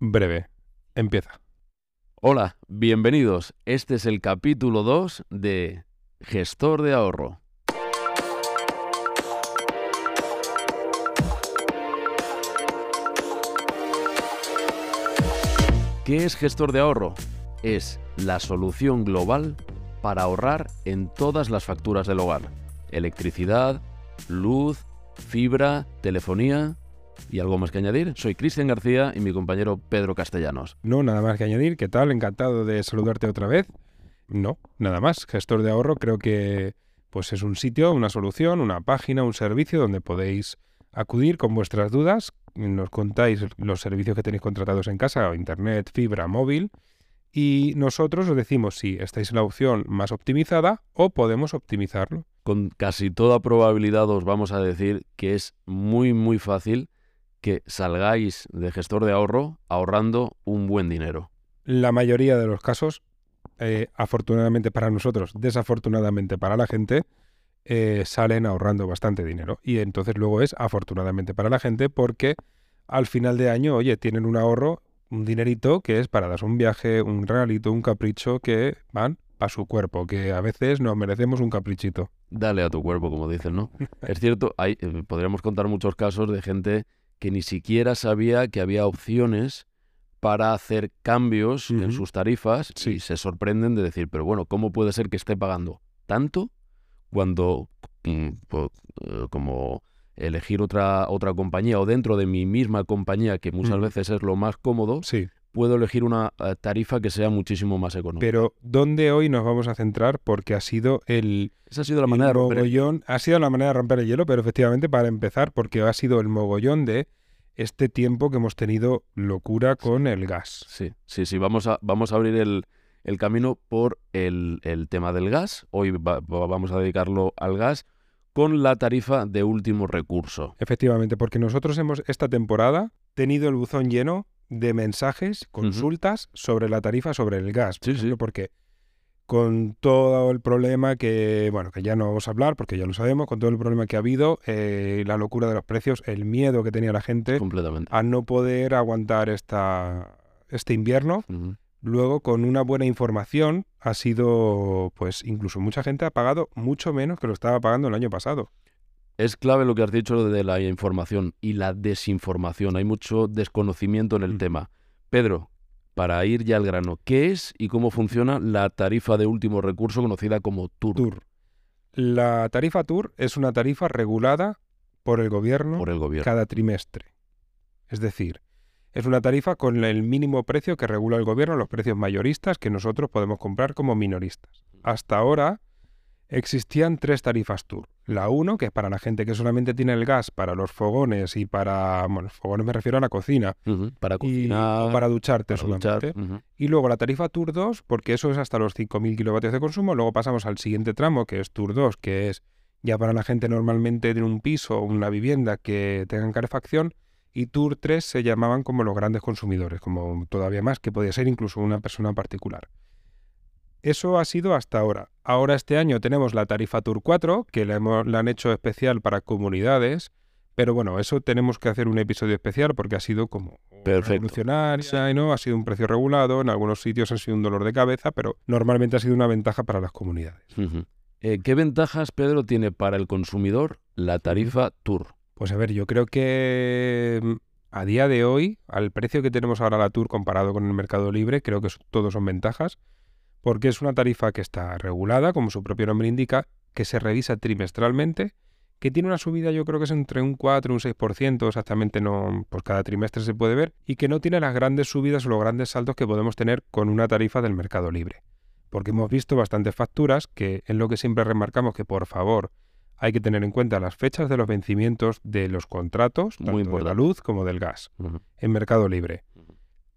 breve. Empieza. Hola, bienvenidos. Este es el capítulo 2 de Gestor de ahorro. ¿Qué es gestor de ahorro? Es la solución global para ahorrar en todas las facturas del hogar. Electricidad, luz, fibra, telefonía y algo más que añadir. Soy Cristian García y mi compañero Pedro Castellanos. No, nada más que añadir. ¿Qué tal? Encantado de saludarte otra vez. No, nada más. Gestor de ahorro creo que pues es un sitio, una solución, una página, un servicio donde podéis acudir con vuestras dudas. Nos contáis los servicios que tenéis contratados en casa, internet, fibra, móvil. Y nosotros os decimos si estáis en la opción más optimizada o podemos optimizarlo. Con casi toda probabilidad os vamos a decir que es muy muy fácil que salgáis de gestor de ahorro ahorrando un buen dinero. La mayoría de los casos, eh, afortunadamente para nosotros, desafortunadamente para la gente, eh, salen ahorrando bastante dinero. Y entonces luego es afortunadamente para la gente porque al final de año, oye, tienen un ahorro, un dinerito que es para darse un viaje, un regalito, un capricho que van a su cuerpo, que a veces nos merecemos un caprichito. Dale a tu cuerpo, como dicen, ¿no? es cierto, hay, eh, podríamos contar muchos casos de gente que ni siquiera sabía que había opciones para hacer cambios en sus tarifas y se sorprenden de decir, pero bueno, ¿cómo puede ser que esté pagando tanto cuando mm, eh, como elegir otra, otra compañía o dentro de mi misma compañía, que muchas veces es lo más cómodo, sí. Puedo elegir una eh, tarifa que sea muchísimo más económica. Pero ¿dónde hoy nos vamos a centrar? Porque ha sido el... Esa ha sido la manera de romper mogollón, Ha sido la manera de romper el hielo, pero efectivamente para empezar, porque ha sido el mogollón de este tiempo que hemos tenido locura con el gas. Sí, sí, sí. Vamos a, vamos a abrir el, el camino por el, el, tema del gas. Hoy vamos a dedicarlo al gas con la tarifa de último recurso. Efectivamente, porque nosotros hemos esta temporada tenido el buzón lleno de mensajes, consultas sobre la tarifa sobre el gas. Sí, sí. Porque con todo el problema que, bueno, que ya no vamos a hablar porque ya lo sabemos, con todo el problema que ha habido, eh, la locura de los precios, el miedo que tenía la gente a no poder aguantar esta, este invierno. Luego, con una buena información, ha sido, pues incluso mucha gente ha pagado mucho menos que lo estaba pagando el año pasado. Es clave lo que has dicho de la información y la desinformación. Hay mucho desconocimiento en el mm. tema. Pedro, para ir ya al grano, ¿qué es y cómo funciona la tarifa de último recurso conocida como TUR? TUR. La tarifa TUR es una tarifa regulada por el gobierno, por el gobierno. cada trimestre. Es decir, es una tarifa con el mínimo precio que regula el gobierno, los precios mayoristas que nosotros podemos comprar como minoristas. Hasta ahora existían tres tarifas TUR. La 1, que es para la gente que solamente tiene el gas para los fogones y para, bueno, fogones me refiero a la cocina. Para cocinar. para ducharte solamente. Y luego la tarifa Tour 2, porque eso es hasta los 5.000 kilovatios de consumo. Luego pasamos al siguiente tramo, que es Tour 2, que es ya para la gente normalmente de un piso o una vivienda que tengan calefacción. Y Tour 3 se llamaban como los grandes consumidores, como todavía más, que podía ser incluso una persona particular. Eso ha sido hasta ahora. Ahora este año tenemos la tarifa Tour 4, que la, hemos, la han hecho especial para comunidades, pero bueno, eso tenemos que hacer un episodio especial porque ha sido como revolucionaria, ¿no? Ha sido un precio regulado, en algunos sitios ha sido un dolor de cabeza, pero normalmente ha sido una ventaja para las comunidades. Eh, ¿Qué ventajas, Pedro, tiene para el consumidor la tarifa Tour? Pues a ver, yo creo que mm, a día de hoy, al precio que tenemos ahora la Tour comparado con el mercado libre, creo que todos son ventajas porque es una tarifa que está regulada, como su propio nombre indica, que se revisa trimestralmente, que tiene una subida yo creo que es entre un 4 y un 6%, exactamente no, pues cada trimestre se puede ver, y que no tiene las grandes subidas o los grandes saltos que podemos tener con una tarifa del mercado libre. Porque hemos visto bastantes facturas que es lo que siempre remarcamos que por favor hay que tener en cuenta las fechas de los vencimientos de los contratos, tanto de la luz como del gas, en mercado libre.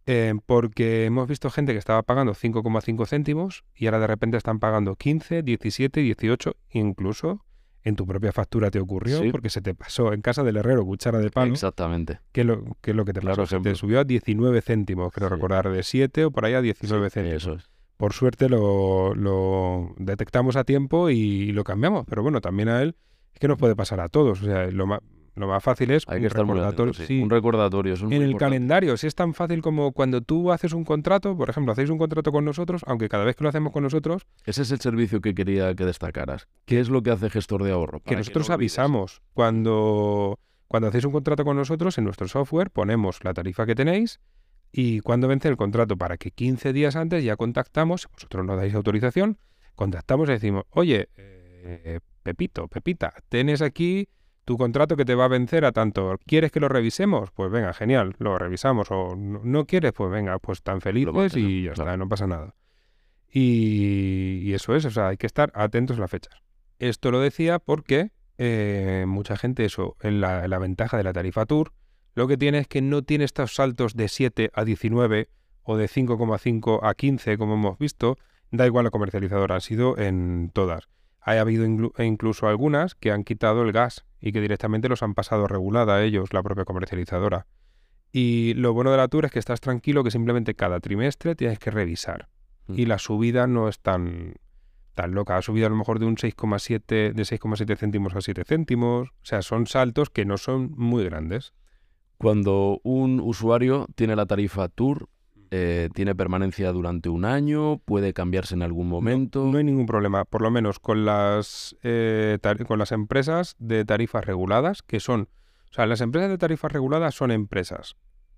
Eh, porque hemos visto gente que estaba pagando 5,5 céntimos y ahora de repente están pagando 15, 17, 18, incluso en tu propia factura te ocurrió porque se te pasó en casa del herrero cuchara de palo. Exactamente. ¿Qué lo, es lo que te pasó? te subió a 19 céntimos, creo recordar, de 7 o por ahí a 19 céntimos. Eso es. Por suerte lo, lo, detectamos a tiempo y lo cambiamos, pero bueno, también a él es que nos puede pasar a todos. O sea, lo lo más fácil es Hay un que estar recordatorio. atento, sí. sí. Un recordatorio. eso es en el importante. calendario, si es tan fácil como cuando tú haces un contrato, por ejemplo, hacéis un contrato con nosotros, aunque cada vez que lo hacemos con nosotros, Ese es el servicio que quería que destacaras. ¿Qué es lo que hace gestor de ahorro? que nosotros no avisamos cuando, cuando hacéis un contrato con nosotros en nuestro software, ponemos la tarifa que tenéis y cuando vence el contrato para que 15 días antes ya contactamos, si vosotros nos dais autorización, contactamos y decimos, oye, eh, Pepito, Pepita, tienes aquí tu contrato que te va a vencer a tanto. ¿Quieres que lo revisemos? Pues venga, genial, lo revisamos. O no, no quieres, pues venga, pues tan felices mantenemos, y ya claro. está, no pasa nada. Y, y eso es, o sea, hay que estar atentos a las fechas. Esto lo decía porque eh, mucha gente, eso, en la, en la ventaja de la tarifa Tour, lo que tiene es que no tiene estos saltos de 7 a 19 o de 5,5 a 15, como hemos visto, da igual la comercializadora, han sido en todas. Ha habido e incluso algunas que han quitado el gas y que directamente los han pasado regulada a ellos, la propia comercializadora. Y lo bueno de la Tour es que estás tranquilo que simplemente cada trimestre tienes que revisar. Mm. Y la subida no es tan, tan loca. Ha subido a lo mejor de un 6,7 de 6,7 céntimos a 7 céntimos. O sea, son saltos que no son muy grandes. Cuando un usuario tiene la tarifa Tour, eh, tiene permanencia durante un año, puede cambiarse en algún momento. No hay ningún problema, por lo menos con las, eh, con las empresas de tarifas reguladas, que son, o sea, las empresas de tarifas reguladas son empresas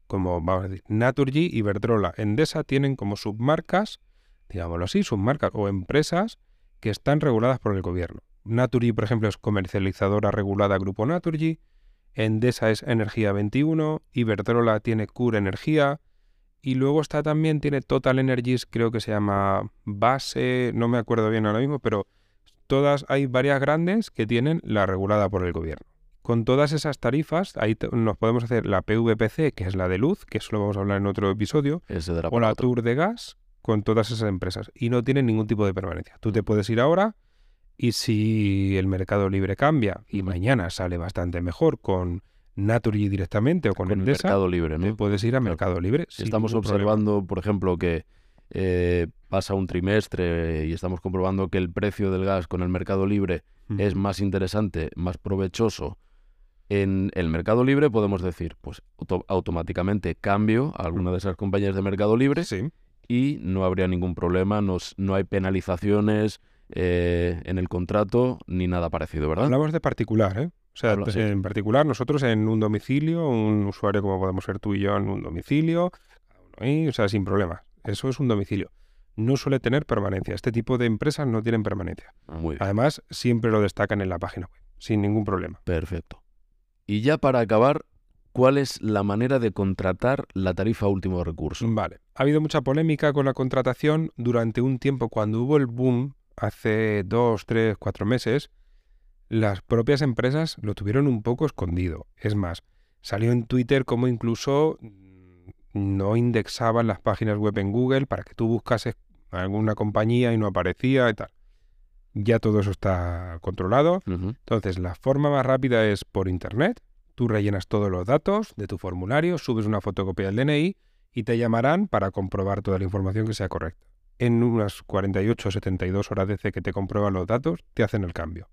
como, vamos a decir, Naturgy, Iberdrola, Endesa tienen como submarcas, digámoslo así, submarcas o empresas que están reguladas por el gobierno. Naturgy, por ejemplo, es comercializadora regulada Grupo Naturgy, Endesa es Energía 21, Iberdrola tiene Cure Energía, y luego está también, tiene Total Energies, creo que se llama Base, no me acuerdo bien ahora mismo, pero todas, hay varias grandes que tienen la regulada por el gobierno. Con todas esas tarifas, ahí nos podemos hacer la PVPC, que es la de luz, que eso lo vamos a hablar en otro episodio, dará o la. Tour de gas, con todas esas empresas. Y no tienen ningún tipo de permanencia. Tú te puedes ir ahora y si el mercado libre cambia y mañana sale bastante mejor con Naturgy directamente o con, Con el mercado libre, te ¿no? puedes ir a Claro. Mercado Libre. Si estamos problema. observando, por ejemplo, que eh, pasa un trimestre y estamos comprobando que el precio del gas con el mercado libre es más interesante, más provechoso, en el mercado libre podemos decir, pues auto- automáticamente cambio a alguna de esas compañías de mercado libre Sí. y no habría ningún problema, no, no hay penalizaciones eh, en el contrato ni nada parecido, ¿verdad? Hablamos de particular, ¿eh? O sea, sí. en particular, nosotros en un domicilio, un usuario como podemos ser tú y yo en un domicilio, o sea, sin problema. Eso es un domicilio. No suele tener permanencia. Este tipo de empresas no tienen permanencia. Muy bien, Además, siempre lo destacan en la página web, sin ningún problema. perfecto. Y ya para acabar, ¿cuál es la manera de contratar la tarifa último recurso? Vale. Ha habido mucha polémica con la contratación durante un tiempo cuando hubo el boom, hace dos, tres, cuatro meses. Las propias empresas lo tuvieron un poco escondido. Es más, salió en Twitter como incluso mm, no indexaban las páginas web en Google para que tú buscases alguna compañía y no aparecía y tal. Ya todo eso está controlado. Entonces, la forma más rápida es por internet. Tú rellenas todos los datos de tu formulario, subes una fotocopia del DNI y te llamarán para comprobar toda la información que sea correcta. En unas 48 o 72 horas desde que te comprueban los datos, te hacen el cambio.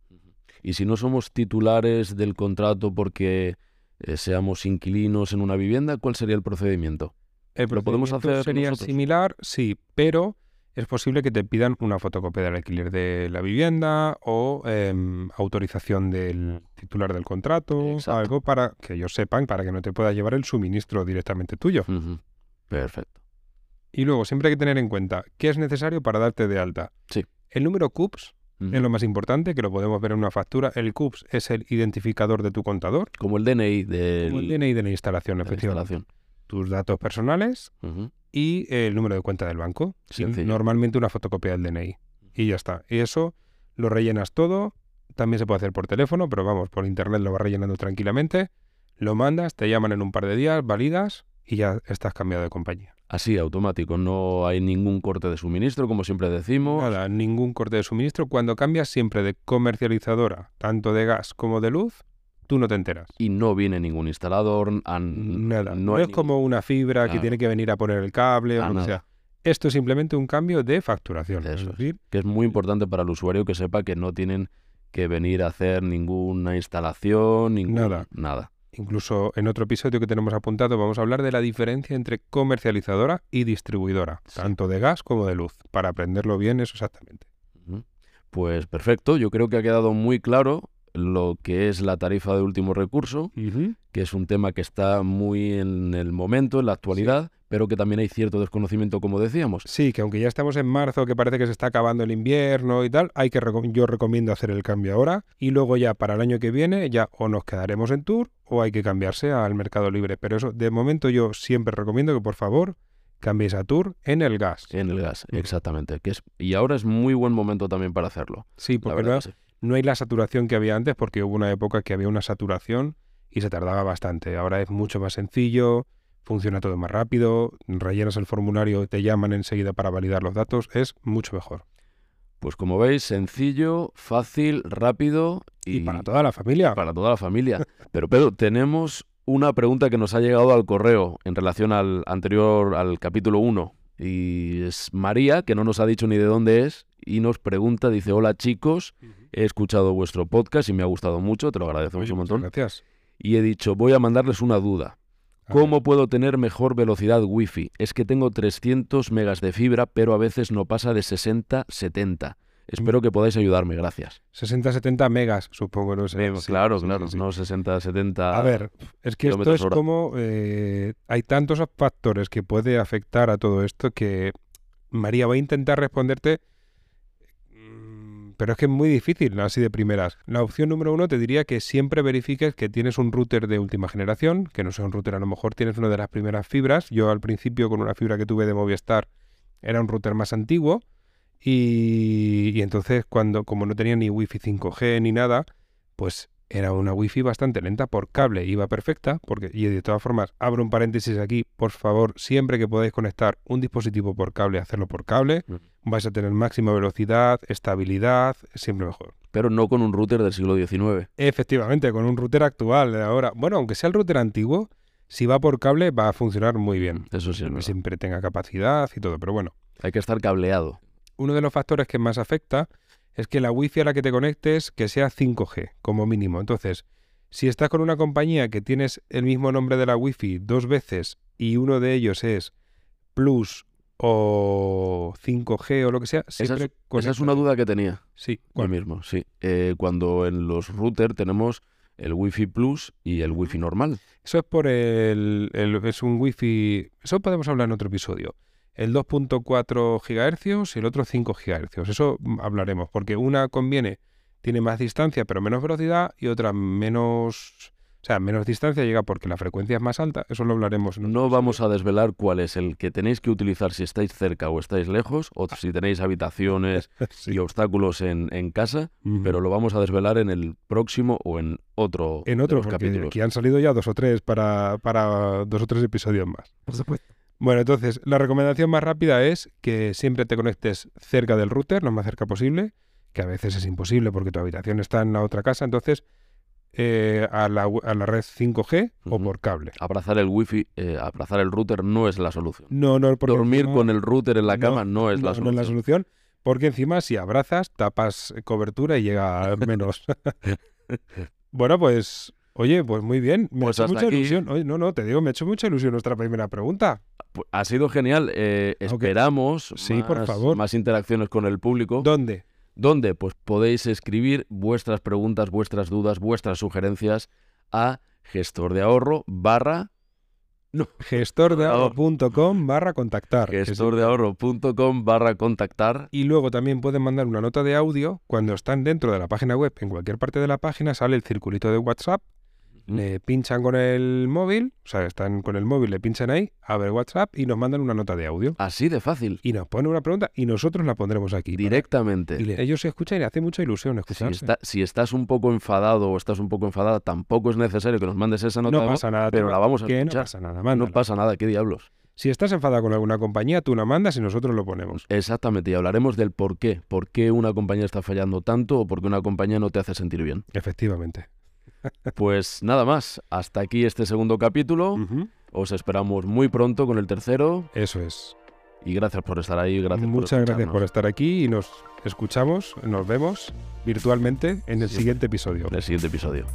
Y si no somos titulares del contrato porque eh, seamos inquilinos en una vivienda, ¿cuál sería el procedimiento? El ¿Lo podemos hacer sería nosotros? similar, sí, pero es posible que te pidan una fotocopia del alquiler de la vivienda o em, autorización del titular del contrato, Exacto. algo para que ellos sepan, para que no te pueda llevar el suministro directamente tuyo. Perfecto. Y luego siempre hay que tener en cuenta qué es necesario para darte de alta. Sí. El número CUPS Es lo más importante, que lo podemos ver en una factura. El CUPS es el identificador de tu contador, Como el DNI del- como el DNI de la instalación, de la efectivamente. instalación. Tus datos personales y el número de cuenta del banco. Sencillo. Normalmente una fotocopia del DNI. Y ya está. Y eso lo rellenas todo. También se puede hacer por teléfono, pero vamos, por internet lo vas rellenando tranquilamente. Lo mandas, te llaman en un par de días, validas y ya estás cambiado de compañía. Así, automático. No hay ningún corte de suministro, como siempre decimos. Nada, ningún corte de suministro. Cuando cambias siempre de comercializadora, tanto de gas como de luz, tú no te enteras. Y no viene ningún instalador. an- Nada. No, es como una fibra que tiene que venir a poner el cable o lo que sea. Esto es simplemente un cambio de facturación. Es Eso es. decir, que es muy importante para el usuario que sepa que no tienen que venir a hacer ninguna instalación, ningún, Nada. Nada. Incluso en otro episodio que tenemos apuntado vamos a hablar de la diferencia entre comercializadora y distribuidora, Sí. tanto de gas como de luz, para aprenderlo bien eso exactamente. Pues perfecto, yo creo que ha quedado muy claro lo que es la tarifa de último recurso, que es un tema que está muy en el momento, en la actualidad, pero que también hay cierto desconocimiento, como decíamos. Sí, que aunque ya estamos en marzo, que parece que se está acabando el invierno y tal, hay que yo recomiendo hacer el cambio ahora y luego ya para el año que viene ya o nos quedaremos en tour o hay que cambiarse al mercado libre. Pero eso, de momento yo siempre recomiendo que por favor cambiéis a tour en el gas. En el gas, exactamente. Que es, y ahora es muy buen momento también para hacerlo. Sí, porque no, sí. no hay la saturación que había antes porque hubo una época que había una saturación y se tardaba bastante. Ahora es mucho más sencillo, funciona todo más rápido, rellenas el formulario, te llaman enseguida para validar los datos, es mucho mejor. Pues como veis, sencillo, fácil, rápido y, Y, para toda la familia. para toda la familia. Pero Pedro, tenemos una pregunta que nos ha llegado al correo en relación al anterior, al capítulo 1. Y es María, que no nos ha dicho ni de dónde es, y nos pregunta, dice, hola chicos, he escuchado vuestro podcast y me ha gustado mucho, te lo agradecemos Oye, un montón. Gracias. Y he dicho, voy a mandarles una duda. ¿Cómo puedo tener mejor velocidad wifi? Es que tengo 300 megas de fibra, pero a veces no pasa de 60, 70. Espero que podáis ayudarme, gracias. 60-70 megas, supongo, no sé. Sí, claro, sí, claro, sí, sí. no 60, 70. A ver, es que esto es hora. como... eh, hay tantos factores que puede afectar a todo esto que... María, voy a intentar responderte, pero es que es muy difícil, así de primeras. La opción número uno te diría que siempre verifiques que tienes un router de última generación, que no sea un router, a lo mejor tienes una de las primeras fibras. Yo al principio con una fibra que tuve de Movistar era un router más antiguo y, y entonces cuando, como no tenía ni wifi 5G ni nada, pues era una wifi bastante lenta por cable, iba perfecta, porque, y de todas formas, abro un paréntesis aquí, por favor, siempre que podáis conectar un dispositivo por cable, hacerlo por cable, Ujú. Vais a tener máxima velocidad, estabilidad, siempre mejor. Pero no con un router del siglo XIX. Efectivamente, con un router actual de ahora, bueno, aunque sea el router antiguo, si va por cable va a funcionar muy bien, Eso sí, es que siempre tenga capacidad y todo, pero bueno. Hay que estar cableado. uno de los factores que más afecta es que la wifi a la que te conectes que sea 5G como mínimo. Entonces, si estás con una compañía que tienes el mismo nombre de la wifi dos veces y uno de ellos es Plus o 5G o lo que sea, Esa es, esa una duda que tenía. Sí, Yo ¿cuál? mismo, sí. Eh, cuando en los routers tenemos el Wi-Fi Plus y el Wi-Fi normal. Eso es por el, el- es un wifi, eso podemos hablar en otro episodio. El 2.4 GHz y el otro 5 GHz. Eso hablaremos, porque una conviene, tiene más distancia pero menos velocidad y otra menos, o sea, menos distancia llega porque la frecuencia es más alta. Eso lo hablaremos. No vamos a desvelar cuál es el que tenéis que utilizar si estáis cerca o estáis lejos, o si tenéis habitaciones Sí. y obstáculos en, en casa, pero lo vamos a desvelar en el próximo o en otro en otro, porque capítulos. aquí han salido ya dos o tres para, para dos o tres episodios más. Por supuesto. Bueno, entonces, la recomendación más rápida es que siempre te conectes cerca del router, lo más cerca posible, que a veces es imposible porque tu habitación está en la otra casa, entonces eh, a, la, a la red 5G o por cable. Abrazar el wifi, eh, abrazar el router no es la solución. No, no, porque Dormir con el router en la cama no, es la no, no solución. es la solución, porque encima si abrazas, tapas cobertura y llega menos. bueno, pues, oye, pues muy bien, me Pues ha hecho mucha aquí. ilusión. Oye, no, no, te digo, me ha hecho mucha ilusión nuestra primera pregunta. Ha sido genial. eh, esperamos Sí, por favor. más interacciones con el público. ¿Dónde? ¿Dónde? Pues podéis escribir vuestras preguntas, vuestras dudas, vuestras sugerencias a gestor de ahorro barra gestordeahorro.com barra contactar. gestordeahorro.com barra contactar. Y luego también pueden mandar una nota de audio cuando están dentro de la página web. En cualquier parte de la página sale el circulito de WhatsApp. Le pinchan con el móvil, o sea, están con el móvil, le pinchan ahí, abre WhatsApp y nos mandan una nota de audio. Así de fácil. Y nos ponen una pregunta y nosotros la pondremos aquí. para- Directamente. Y le- ellos se escuchan y le hace mucha ilusión Si, escucharse. está- si estás un poco enfadado o estás un poco enfadada, tampoco es necesario que nos mandes esa nota no de pasa nada. pero la vamos a que no escuchar. pasa nada, No mándala. pasa nada, ¿qué diablos? Si estás enfadada con alguna compañía, tú la mandas y nosotros lo ponemos. Exactamente, y hablaremos del por qué. ¿Por qué una compañía está fallando tanto o por qué una compañía no te hace sentir bien? Efectivamente. Pues nada más, hasta aquí este segundo capítulo. Os esperamos muy pronto con el tercero. Eso es. Y gracias por estar ahí. Gracias Muchas gracias por estar aquí y nos escuchamos, nos vemos virtualmente en el siguiente episodio. En el siguiente episodio.